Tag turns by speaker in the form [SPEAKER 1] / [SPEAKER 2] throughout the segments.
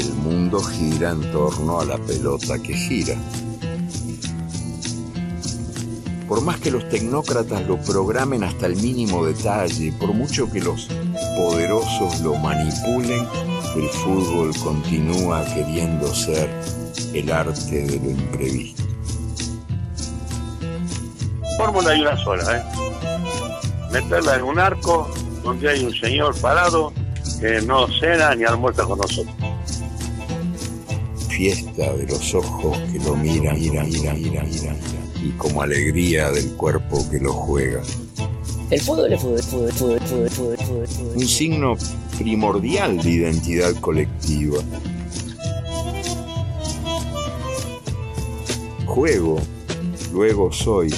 [SPEAKER 1] el mundo gira en torno a la pelota que gira. Por más que los tecnócratas lo programen hasta el mínimo detalle, por mucho que los poderosos lo manipulen, el fútbol continúa queriendo ser el arte de lo imprevisto.
[SPEAKER 2] Fórmula hay una sola, ¿eh? Meterla en un arco donde hay un señor parado que no cena ni almuerza con nosotros.
[SPEAKER 1] Fiesta de los ojos que lo miran, miran, miran, miran, miran, y como alegría del cuerpo que lo juega.
[SPEAKER 3] El fútbol es fútbol, fútbol, fútbol, fútbol, fútbol, fútbol, fútbol.
[SPEAKER 1] Un signo primordial de identidad colectiva. Juego, luego soy.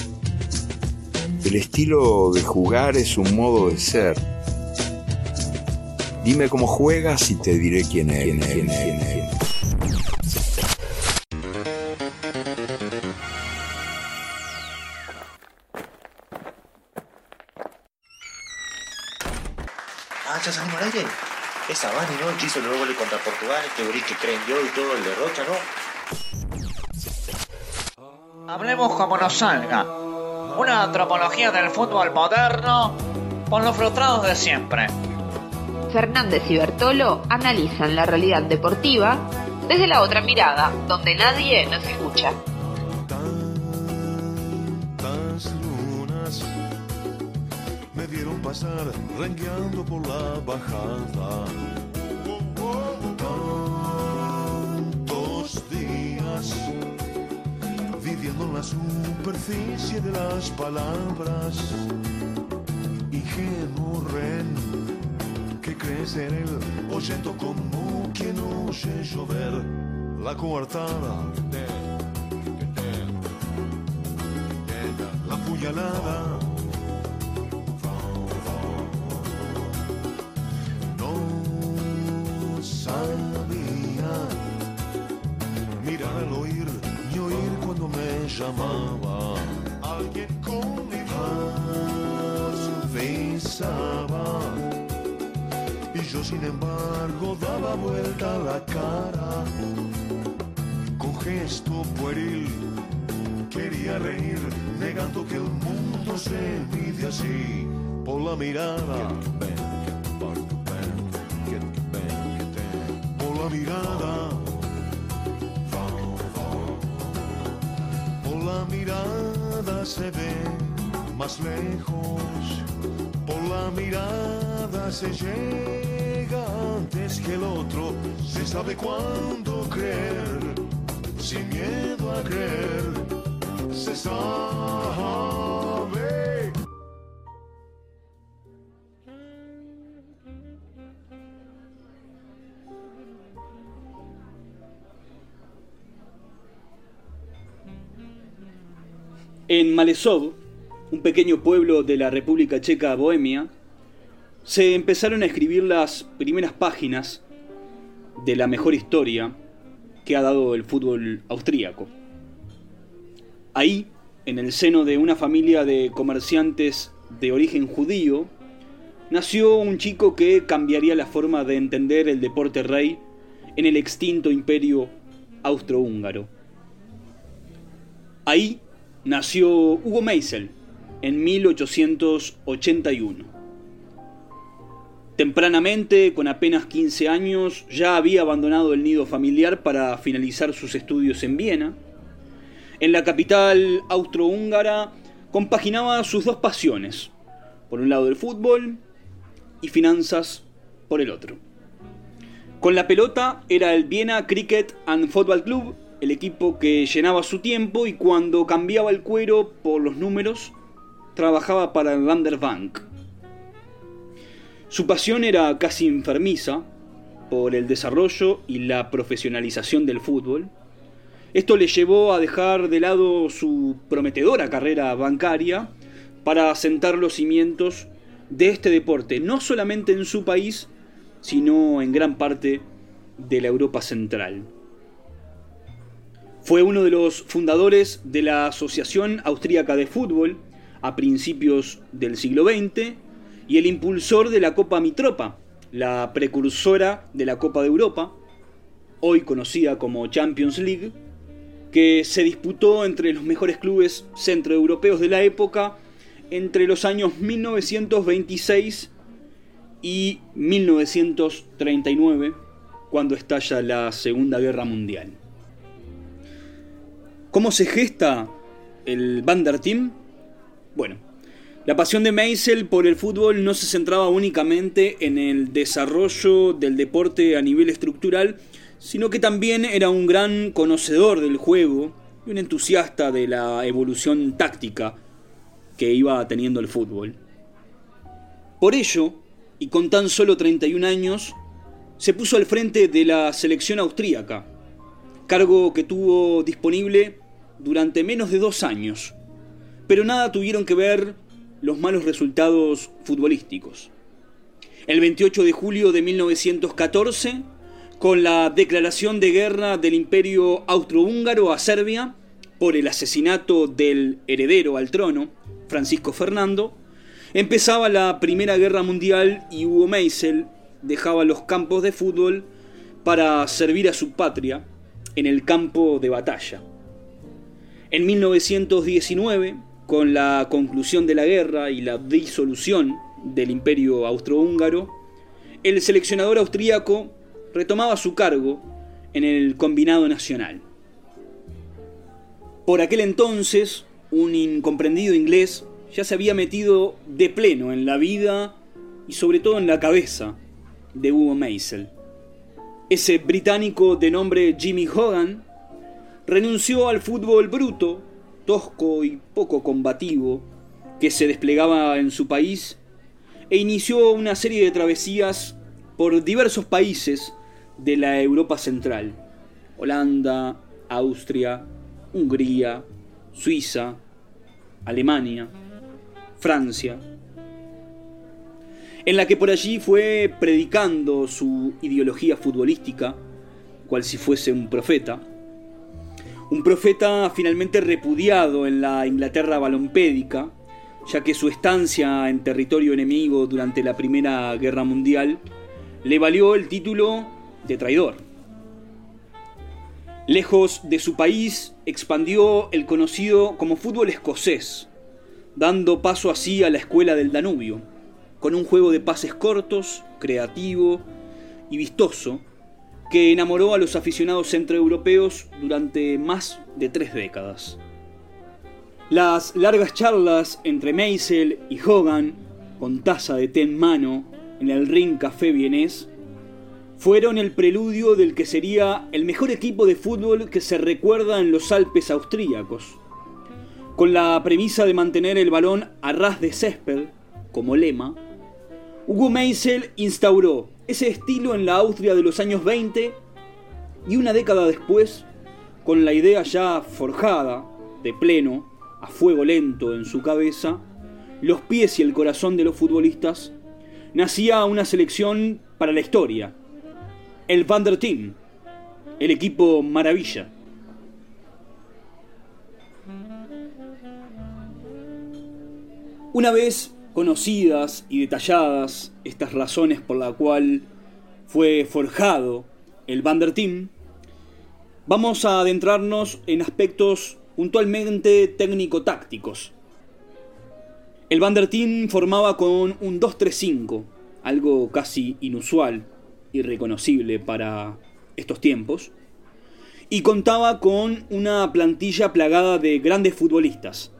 [SPEAKER 1] El estilo de jugar es un modo de ser. Dime cómo juegas y te diré quién es. Quién es, quién es, quién es.
[SPEAKER 4] Esa Vani, ¿no? El que hizo los goles contra Portugal, este guri que creen yo y todo, el de Rocha, ¿no?
[SPEAKER 5] Hablemos como nos salga. Una antropología del fútbol moderno por los frustrados de siempre.
[SPEAKER 6] Fernández y Bertolo analizan la realidad deportiva desde la otra mirada, donde nadie nos escucha.
[SPEAKER 7] Pasar rengueando por la bajada. Tantos días viviendo en la superficie de las palabras. Ingenuo ren que crees en él, oyendo como quien oye llover la coartada. La puñalada. Que el mundo se mide así por la mirada. Por la mirada. Por la mirada se ve más lejos. Por la mirada se llega antes que el otro. Se sabe cuándo creer, sin miedo a creer.
[SPEAKER 8] En Malesov, un pequeño pueblo de la República Checa Bohemia, se empezaron a escribir las primeras páginas de la mejor historia que ha dado el fútbol austríaco. Ahí, en el seno de una familia de comerciantes de origen judío, nació un chico que cambiaría la forma de entender el deporte rey en el extinto imperio austrohúngaro. Ahí nació Hugo Meisel en 1881. Tempranamente, con apenas 15 años, ya había abandonado el nido familiar para finalizar sus estudios en Viena. En la capital austrohúngara compaginaba sus dos pasiones, por un lado el fútbol y finanzas por el otro. Con la pelota era el Viena Cricket and Football Club, el equipo que llenaba su tiempo y cuando cambiaba el cuero por los números, trabajaba para el Landerbank. Su pasión era casi enfermiza por el desarrollo y la profesionalización del fútbol. Esto le llevó a dejar de lado su prometedora carrera bancaria para sentar los cimientos de este deporte, no solamente en su país, sino en gran parte de la Europa central. Fue uno de los fundadores de la Asociación Austríaca de Fútbol a principios del siglo XX y el impulsor de la Copa Mitropa, la precursora de la Copa de Europa, hoy conocida como Champions League, que se disputó entre los mejores clubes centroeuropeos de la época entre los años 1926 y 1939, cuando estalla la Segunda Guerra Mundial. ¿Cómo se gesta el Bander Team? Bueno, la pasión de Meisel por el fútbol no se centraba únicamente en el desarrollo del deporte a nivel estructural, sino que también era un gran conocedor del juego y un entusiasta de la evolución táctica que iba teniendo el fútbol. Por ello, y con tan solo 31 años, se puso al frente de la selección austríaca, cargo que tuvo disponible durante menos de dos años, pero nada tuvieron que ver los malos resultados futbolísticos. El 28 de julio de 1914, con la declaración de guerra del imperio austrohúngaro a Serbia por el asesinato del heredero al trono, Francisco Fernando, empezaba la Primera Guerra Mundial y Hugo Meisel dejaba los campos de fútbol para servir a su patria en el campo de batalla. En 1919, con la conclusión de la guerra y la disolución del imperio austrohúngaro, el seleccionador austríaco retomaba su cargo en el combinado nacional. Por aquel entonces, un incomprendido inglés ya se había metido de pleno en la vida y sobre todo en la cabeza de Hugo Meisel. Ese británico de nombre Jimmy Hogan renunció al fútbol bruto, tosco y poco combativo que se desplegaba en su país e inició una serie de travesías por diversos países de la Europa Central. Holanda, Austria, Hungría, Suiza, Alemania, Francia, en la que por allí fue predicando su ideología futbolística, cual si fuese un profeta, un profeta finalmente repudiado en la Inglaterra balompédica, ya que su estancia en territorio enemigo durante la Primera Guerra Mundial le valió el título de traidor. Lejos de su país, expandió el conocido como fútbol escocés, dando paso así a la escuela del Danubio, con un juego de pases cortos, creativo y vistoso, que enamoró a los aficionados centroeuropeos durante más de tres décadas. Las largas charlas entre Meisel y Hogan, con taza de té en mano, en el Ring Café vienés, fueron el preludio del que sería el mejor equipo de fútbol que se recuerda en los Alpes austríacos. Con la premisa de mantener el balón a ras de césped como lema, Hugo Meisel instauró ese estilo en la Austria de los años 20 y una década después, con la idea ya forjada, de pleno, a fuego lento en su cabeza, los pies y el corazón de los futbolistas, nacía una selección para la historia, el Van der Team, el equipo maravilla. Una vez conocidas y detalladas estas razones por la cual fue forjado el Bander Team, vamos a adentrarnos en aspectos puntualmente técnico-tácticos. El Bander Team formaba con un 2-3-5, algo casi inusual y reconocible para estos tiempos, y contaba con una plantilla plagada de grandes futbolistas.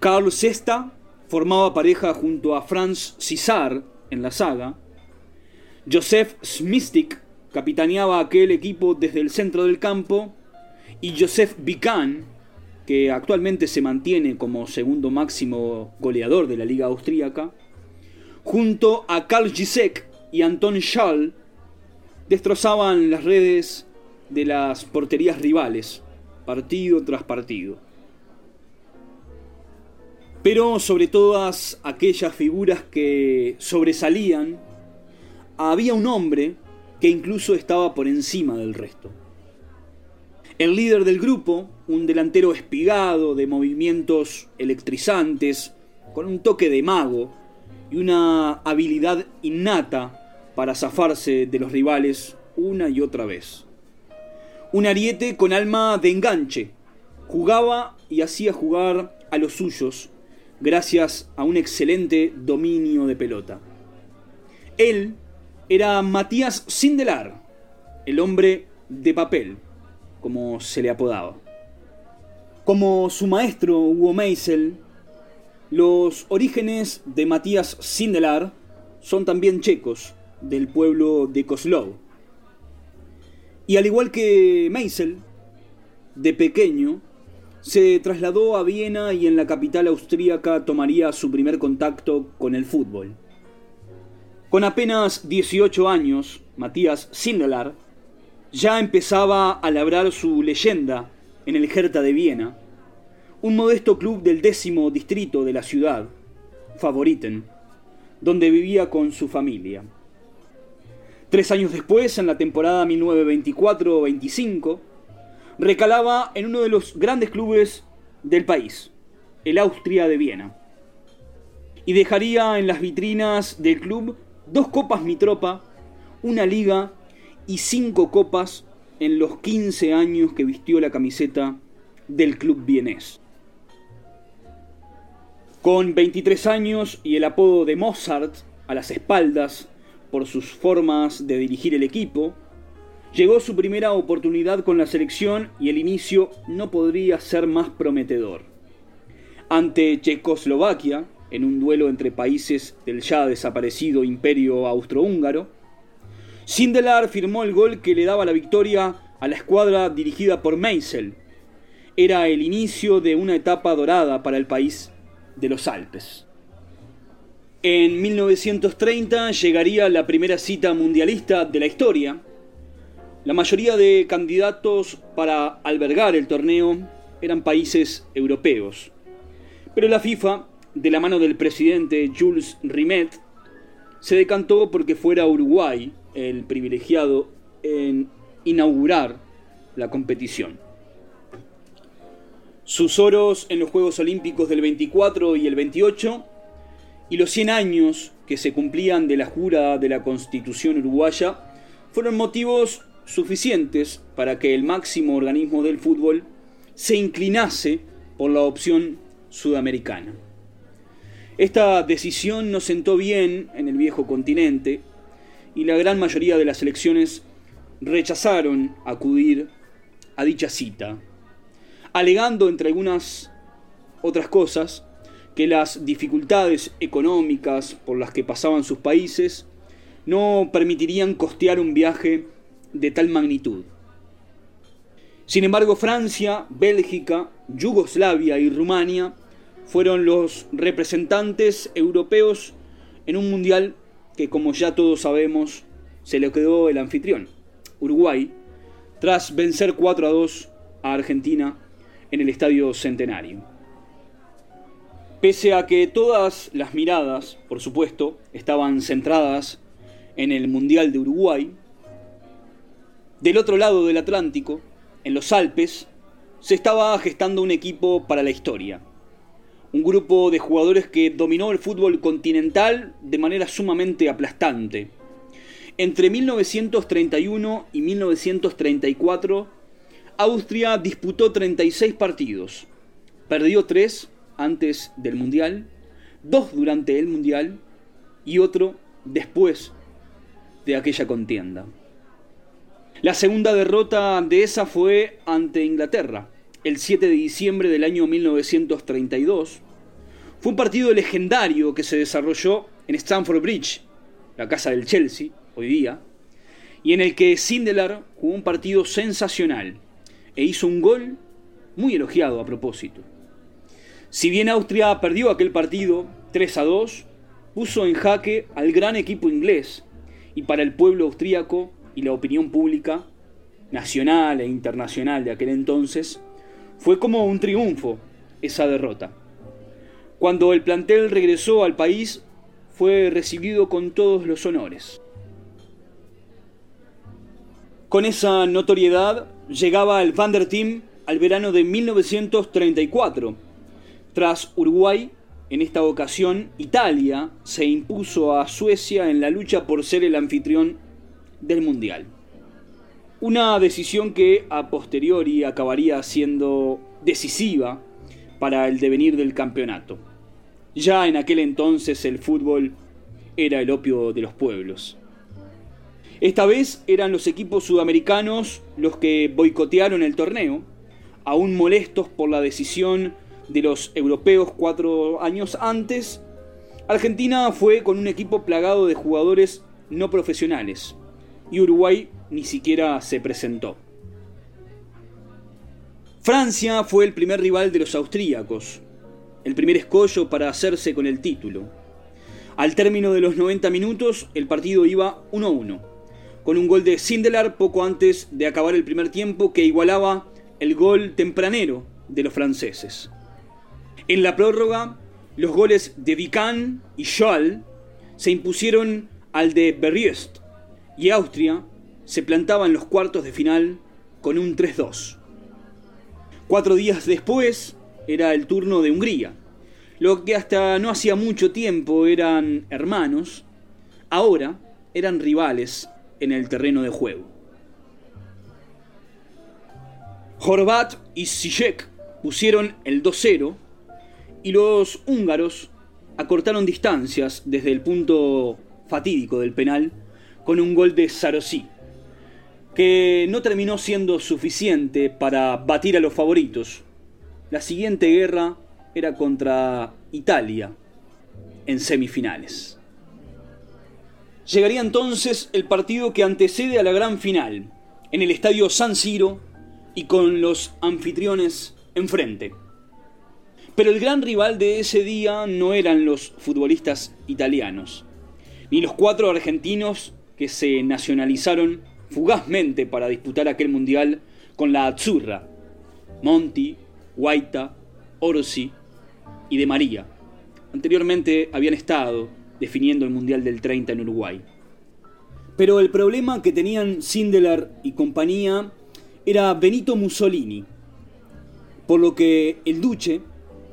[SPEAKER 8] Carl Sesta formaba pareja junto a Franz Cizar en la saga. Joseph Smistik capitaneaba aquel equipo desde el centro del campo. Y Joseph Bican, que actualmente se mantiene como segundo máximo goleador de la liga austríaca, junto a Karl Gisek y Anton Schall, destrozaban las redes de las porterías rivales, partido tras partido. Pero sobre todas aquellas figuras que sobresalían, había un hombre que incluso estaba por encima del resto. El líder del grupo, un delantero espigado de movimientos electrizantes, con un toque de mago y una habilidad innata para zafarse de los rivales una y otra vez. Un ariete con alma de enganche. Jugaba y hacía jugar a los suyos gracias a un excelente dominio de pelota. Él era Matías Sindelar, el hombre de papel, como se le apodaba. Como su maestro Hugo Meisel, los orígenes de Matías Sindelar son también checos, del pueblo de Kozlov. Y al igual que Meisel, de pequeño, se trasladó a Viena y en la capital austríaca tomaría su primer contacto con el fútbol. Con apenas 18 años, Matías Sindelar ya empezaba a labrar su leyenda en el Hertha de Viena, un modesto club del décimo distrito de la ciudad, Favoriten, donde vivía con su familia. Tres años después, en la temporada 1924-25, recalaba en uno de los grandes clubes del país, el Austria de Viena. Y dejaría en las vitrinas del club dos copas Mitropa, una liga y cinco copas en los 15 años que vistió la camiseta del club vienés. Con 23 años y el apodo de Mozart a las espaldas por sus formas de dirigir el equipo, llegó su primera oportunidad con la selección y el inicio no podría ser más prometedor. Ante Checoslovaquia, en un duelo entre países del ya desaparecido imperio austrohúngaro, Sindelar firmó el gol que le daba la victoria a la escuadra dirigida por Meisel. Era el inicio de una etapa dorada para el país de los Alpes. En 1930 llegaría la primera cita mundialista de la historia. La mayoría de candidatos para albergar el torneo eran países europeos. Pero la FIFA, de la mano del presidente Jules Rimet, se decantó porque fuera Uruguay el privilegiado en inaugurar la competición. Sus oros en los Juegos Olímpicos del 24 y el 28 y los 100 años que se cumplían de la jura de la Constitución uruguaya fueron motivos suficientes para que el máximo organismo del fútbol se inclinase por la opción sudamericana. Esta decisión no sentó bien en el viejo continente y la gran mayoría de las elecciones rechazaron acudir a dicha cita, alegando entre algunas otras cosas que las dificultades económicas por las que pasaban sus países no permitirían costear un viaje de tal magnitud. Sin embargo, Francia, Bélgica, Yugoslavia y Rumania fueron los representantes europeos en un mundial que, como ya todos sabemos, se le quedó el anfitrión, Uruguay, tras vencer 4 a 2 a Argentina en el Estadio Centenario. Pese a que todas las miradas, por supuesto, estaban centradas en el Mundial de Uruguay, del otro lado del Atlántico, en los Alpes, se estaba gestando un equipo para la historia. Un grupo de jugadores que dominó el fútbol continental de manera sumamente aplastante. Entre 1931 y 1934, Austria disputó 36 partidos, perdió 3 antes del Mundial, dos durante el Mundial y otro después de aquella contienda. La segunda derrota de esa fue ante Inglaterra, el 7 de diciembre del año 1932. Fue un partido legendario que se desarrolló en Stamford Bridge, la casa del Chelsea, hoy día, y en el que Sindelar jugó un partido sensacional e hizo un gol muy elogiado a propósito. Si bien Austria perdió aquel partido 3 a 2, puso en jaque al gran equipo inglés y para el pueblo austríaco y la opinión pública, nacional e internacional de aquel entonces, fue como un triunfo esa derrota. Cuando el plantel regresó al país, fue recibido con todos los honores. Con esa notoriedad llegaba el Vander Team al verano de 1934 tras Uruguay, en esta ocasión Italia se impuso a Suecia en la lucha por ser el anfitrión del Mundial. Una decisión que a posteriori acabaría siendo decisiva para el devenir del campeonato. Ya en aquel entonces el fútbol era el opio de los pueblos. Esta vez eran los equipos sudamericanos los que boicotearon el torneo, aún molestos por la decisión de los europeos cuatro años antes. Argentina fue con un equipo plagado de jugadores no profesionales y Uruguay ni siquiera se presentó. Francia fue el primer rival de los austríacos, el primer escollo para hacerse con el título. Al término de los 90 minutos, el partido iba 1-1, con un gol de Sindelar poco antes de acabar el primer tiempo que igualaba el gol tempranero de los franceses. En la prórroga, los goles de Vican y Scholl se impusieron al de Berriest y Austria se plantaba en los cuartos de final con un 3-2. Cuatro días después era el turno de Hungría. Lo que hasta no hacía mucho tiempo eran hermanos, ahora eran rivales en el terreno de juego. Horvat y Zizek pusieron el 2-0 y los húngaros acortaron distancias desde el punto fatídico del penal con un gol de Sarosí que no terminó siendo suficiente para batir a los favoritos. La siguiente guerra era contra Italia en semifinales. Llegaría entonces el partido que antecede a la gran final, en el estadio San Siro y con los anfitriones enfrente. Pero el gran rival de ese día no eran los futbolistas italianos, ni los cuatro argentinos que se nacionalizaron fugazmente para disputar aquel mundial con la Azzurra, Monti, Guaita, Orsi y De María. Anteriormente habían estado definiendo el Mundial del 30 en Uruguay. Pero el problema que tenían Sindelar y compañía era Benito Mussolini, por lo que el Duce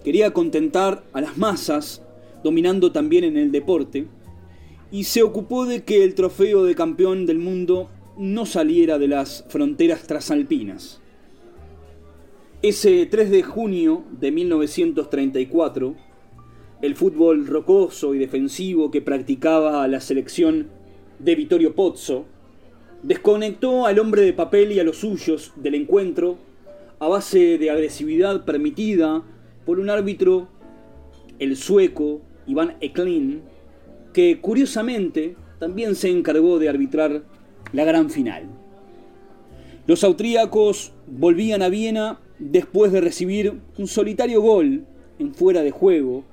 [SPEAKER 8] quería contentar a las masas, dominando también en el deporte, y se ocupó de que el trofeo de campeón del mundo no saliera de las fronteras trasalpinas. Ese 3 de junio de 1934, el fútbol rocoso y defensivo que practicaba la selección de Vittorio Pozzo desconectó al hombre de papel y a los suyos del encuentro a base de agresividad permitida por un árbitro, el sueco Iván Eklin, que curiosamente también se encargó de arbitrar la gran final. Los austríacos volvían a Viena después de recibir un solitario gol en fuera de juego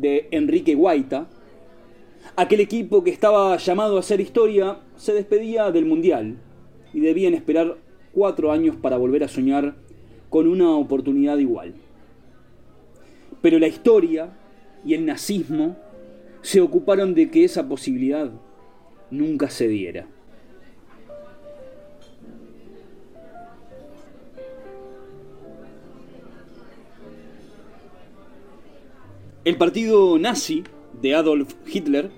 [SPEAKER 8] de Enrique Guaita. Aquel equipo que estaba llamado a hacer historia se despedía del Mundial y debían esperar cuatro años para volver a soñar con una oportunidad igual. Pero la historia y el nazismo se ocuparon de que esa posibilidad nunca se diera. El partido nazi de Adolf Hitler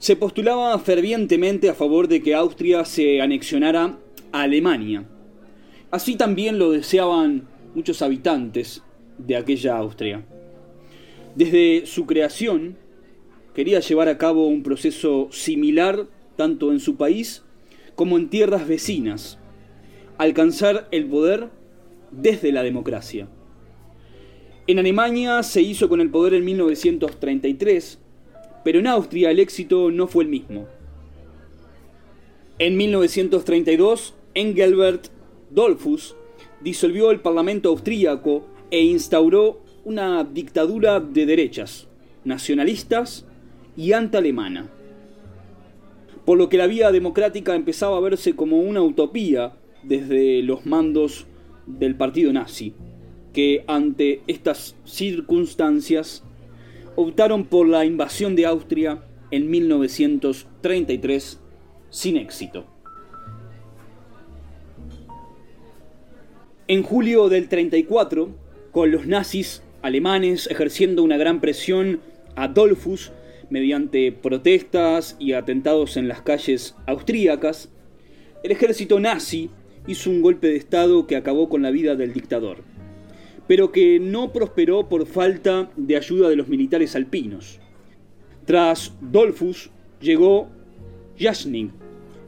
[SPEAKER 8] se postulaba fervientemente a favor de que Austria se anexionara a Alemania. Así también lo deseaban muchos habitantes de aquella Austria. Desde su creación, quería llevar a cabo un proceso similar tanto en su país como en tierras vecinas, alcanzar el poder desde la democracia. En Alemania se hizo con el poder en 1933, pero en Austria el éxito no fue el mismo. En 1932, Engelbert Dollfuss disolvió el Parlamento austríaco e instauró una dictadura de derechas, nacionalistas y anti-alemana. Por lo que la vía democrática empezaba a verse como una utopía desde los mandos del partido nazi que ante estas circunstancias optaron por la invasión de Austria en 1933 sin éxito. En julio del 34, con los nazis alemanes ejerciendo una gran presión a Dollfuss mediante protestas y atentados en las calles austríacas, el ejército nazi hizo un golpe de Estado que acabó con la vida del dictador, pero que no prosperó por falta de ayuda de los militares alpinos. Tras Dolfus llegó Jasning,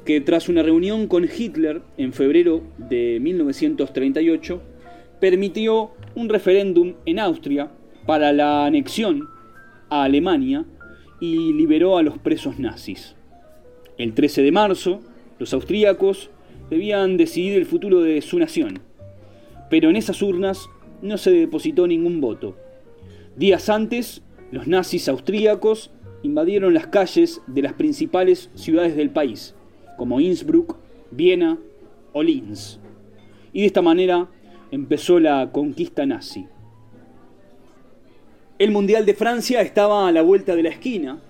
[SPEAKER 8] que tras una reunión con Hitler en febrero de 1938, permitió un referéndum en Austria para la anexión a Alemania y liberó a los presos nazis. El 13 de marzo, los austríacos debían decidir el futuro de su nación, pero en esas urnas no se depositó ningún voto. Días antes, los nazis austríacos invadieron las calles de las principales ciudades del país, como Innsbruck, Viena o Linz. Y de esta manera empezó la conquista nazi. El Mundial de Francia estaba a la vuelta de la esquina,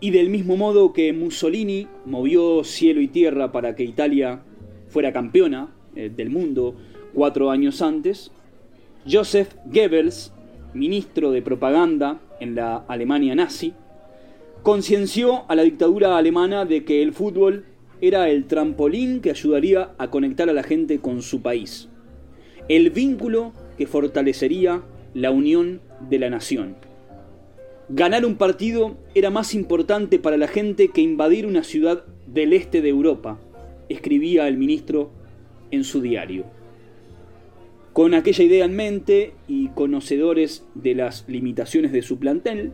[SPEAKER 8] y del mismo modo que Mussolini movió cielo y tierra para que Italia fuera campeona eh, del mundo cuatro años antes, Joseph Goebbels, ministro de propaganda en la Alemania nazi, concienció a la dictadura alemana de que el fútbol era el trampolín que ayudaría a conectar a la gente con su país, el vínculo que fortalecería la unión de la nación. Ganar un partido era más importante para la gente que invadir una ciudad del este de Europa, escribía el ministro en su diario. Con aquella idea en mente y conocedores de las limitaciones de su plantel,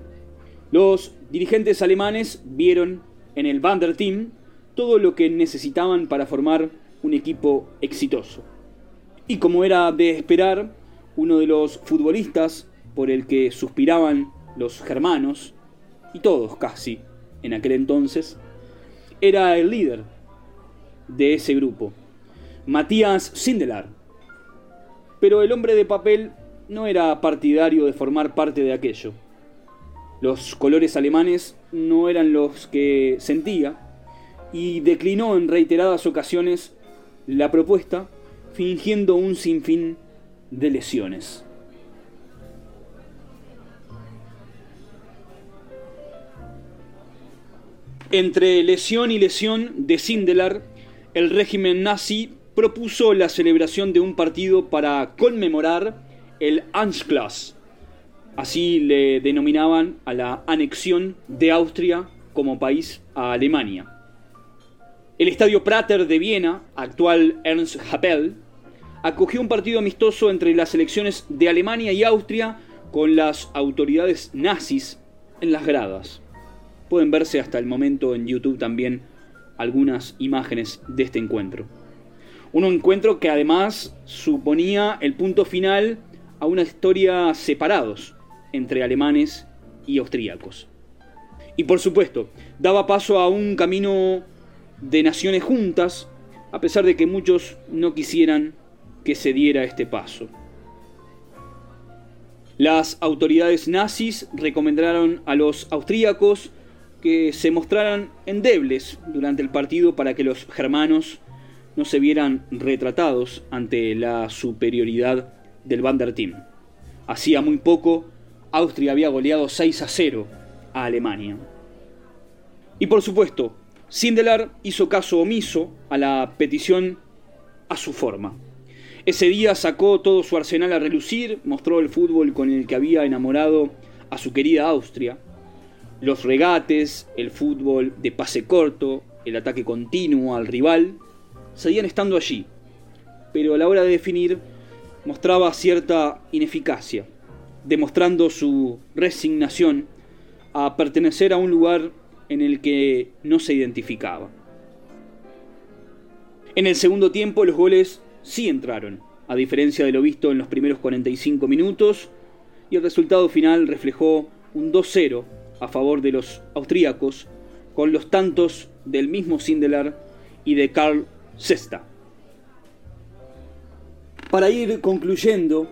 [SPEAKER 8] los dirigentes alemanes vieron en el Team todo lo que necesitaban para formar un equipo exitoso. Y como era de esperar, uno de los futbolistas por el que suspiraban los germanos, y todos casi en aquel entonces, era el líder de ese grupo, Matías Sindelar. Pero el hombre de papel no era partidario de formar parte de aquello. Los colores alemanes no eran los que sentía y declinó en reiteradas ocasiones la propuesta, fingiendo un sinfín de lesiones. Entre lesión y lesión de Sindelar, el régimen nazi propuso la celebración de un partido para conmemorar el Anschluss. Así le denominaban a la anexión de Austria como país a Alemania. El estadio Prater de Viena, actual Ernst Happel, acogió un partido amistoso entre las selecciones de Alemania y Austria con las autoridades nazis en las gradas. Pueden verse hasta el momento en YouTube también algunas imágenes de este encuentro. Un encuentro que además suponía el punto final a una historia separados entre alemanes y austríacos. Y por supuesto, daba paso a un camino de naciones juntas, a pesar de que muchos no quisieran que se diera este paso. Las autoridades nazis recomendaron a los austríacos que se mostraran endebles durante el partido para que los germanos no se vieran retratados ante la superioridad del Team. Hacía muy poco, Austria había goleado 6 a 0 a Alemania. Y por supuesto, Sindelar hizo caso omiso a la petición a su forma. Ese día sacó todo su arsenal a relucir, mostró el fútbol con el que había enamorado a su querida Austria, los regates, el fútbol de pase corto, el ataque continuo al rival, seguían estando allí, pero a la hora de definir mostraba cierta ineficacia, demostrando su resignación a pertenecer a un lugar en el que no se identificaba. En el segundo tiempo los goles sí entraron, a diferencia de lo visto en los primeros 45 minutos, y el resultado final reflejó un 2-0 a favor de los austríacos, con los tantos del mismo Sindelar y de Karl Sesta. Para ir concluyendo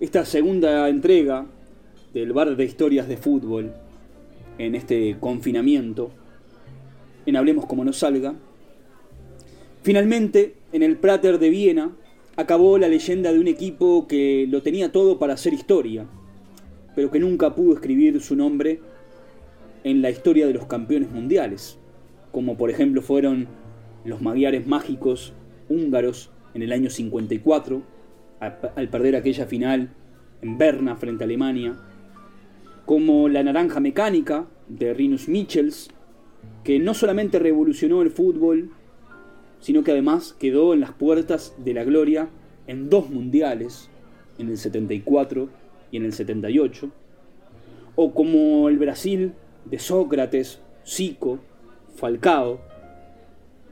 [SPEAKER 8] esta segunda entrega del bar de historias de fútbol en este confinamiento, en Hablemos como nos salga, finalmente en el Prater de Viena acabó la leyenda de un equipo que lo tenía todo para hacer historia, pero que nunca pudo escribir su nombre en la historia de los campeones mundiales, como por ejemplo fueron los magiares mágicos húngaros en el año 54, al perder aquella final en Berna frente a Alemania, como la naranja mecánica de Rinus Michels, que no solamente revolucionó el fútbol, sino que además quedó en las puertas de la gloria en dos mundiales, en el 74 y en el 78, o como el Brasil de Sócrates, Zico, Falcao,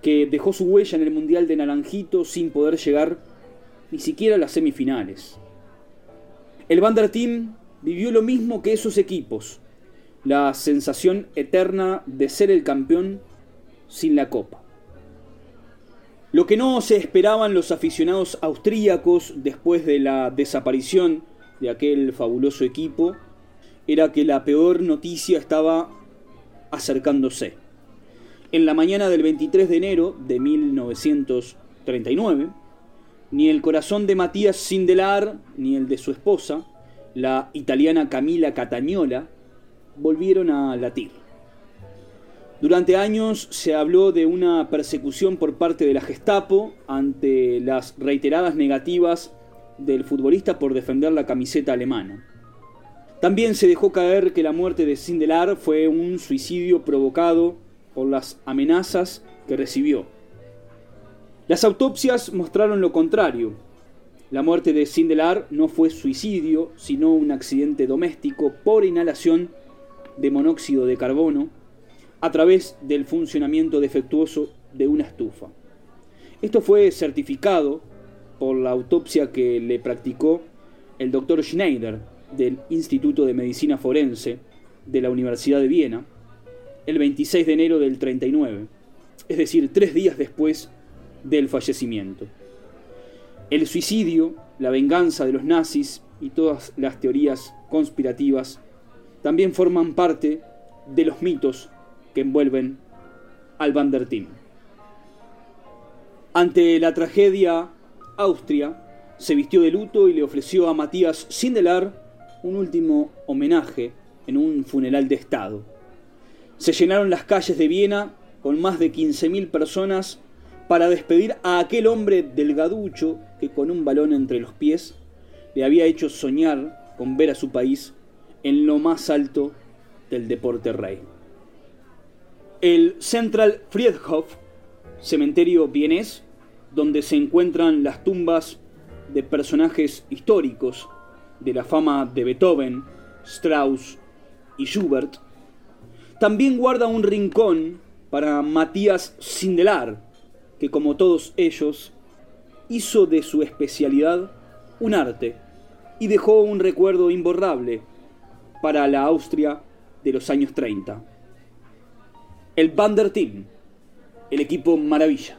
[SPEAKER 8] que dejó su huella en el Mundial de Naranjito sin poder llegar ni siquiera a las semifinales. El Bander Team vivió lo mismo que esos equipos, la sensación eterna de ser el campeón sin la copa. Lo que no se esperaban los aficionados austríacos después de la desaparición de aquel fabuloso equipo era que la peor noticia estaba acercándose. En la mañana del 23 de enero de 1939, ni el corazón de Matías Sindelar ni el de su esposa, la italiana Camila Catagnola, volvieron a latir. Durante años se habló de una persecución por parte de la Gestapo ante las reiteradas negativas del futbolista por defender la camiseta alemana. También se dejó caer que la muerte de Sindelar fue un suicidio provocado por las amenazas que recibió. Las autopsias mostraron lo contrario. La muerte de Sindelar no fue suicidio, sino un accidente doméstico por inhalación de monóxido de carbono a través del funcionamiento defectuoso de una estufa. Esto fue certificado por la autopsia que le practicó el doctor Schneider del Instituto de Medicina Forense de la Universidad de Viena el 26 de enero del 39, es decir, tres días después del fallecimiento. El suicidio, la venganza de los nazis y todas las teorías conspirativas también forman parte de los mitos que envuelven al Team. Ante la tragedia, Austria se vistió de luto y le ofreció a Matías Sindelar un último homenaje en un funeral de Estado. Se llenaron las calles de Viena con más de 15.000 personas para despedir a aquel hombre delgaducho que con un balón entre los pies le había hecho soñar con ver a su país en lo más alto del deporte rey. El Central Friedhof, cementerio vienés, donde se encuentran las tumbas de personajes históricos de la fama de Beethoven, Strauss y Schubert, también guarda un rincón para Matías Sindelar, que como todos ellos, hizo de su especialidad un arte y dejó un recuerdo imborrable para la Austria de los años 30. El Bander Team, el equipo maravilla.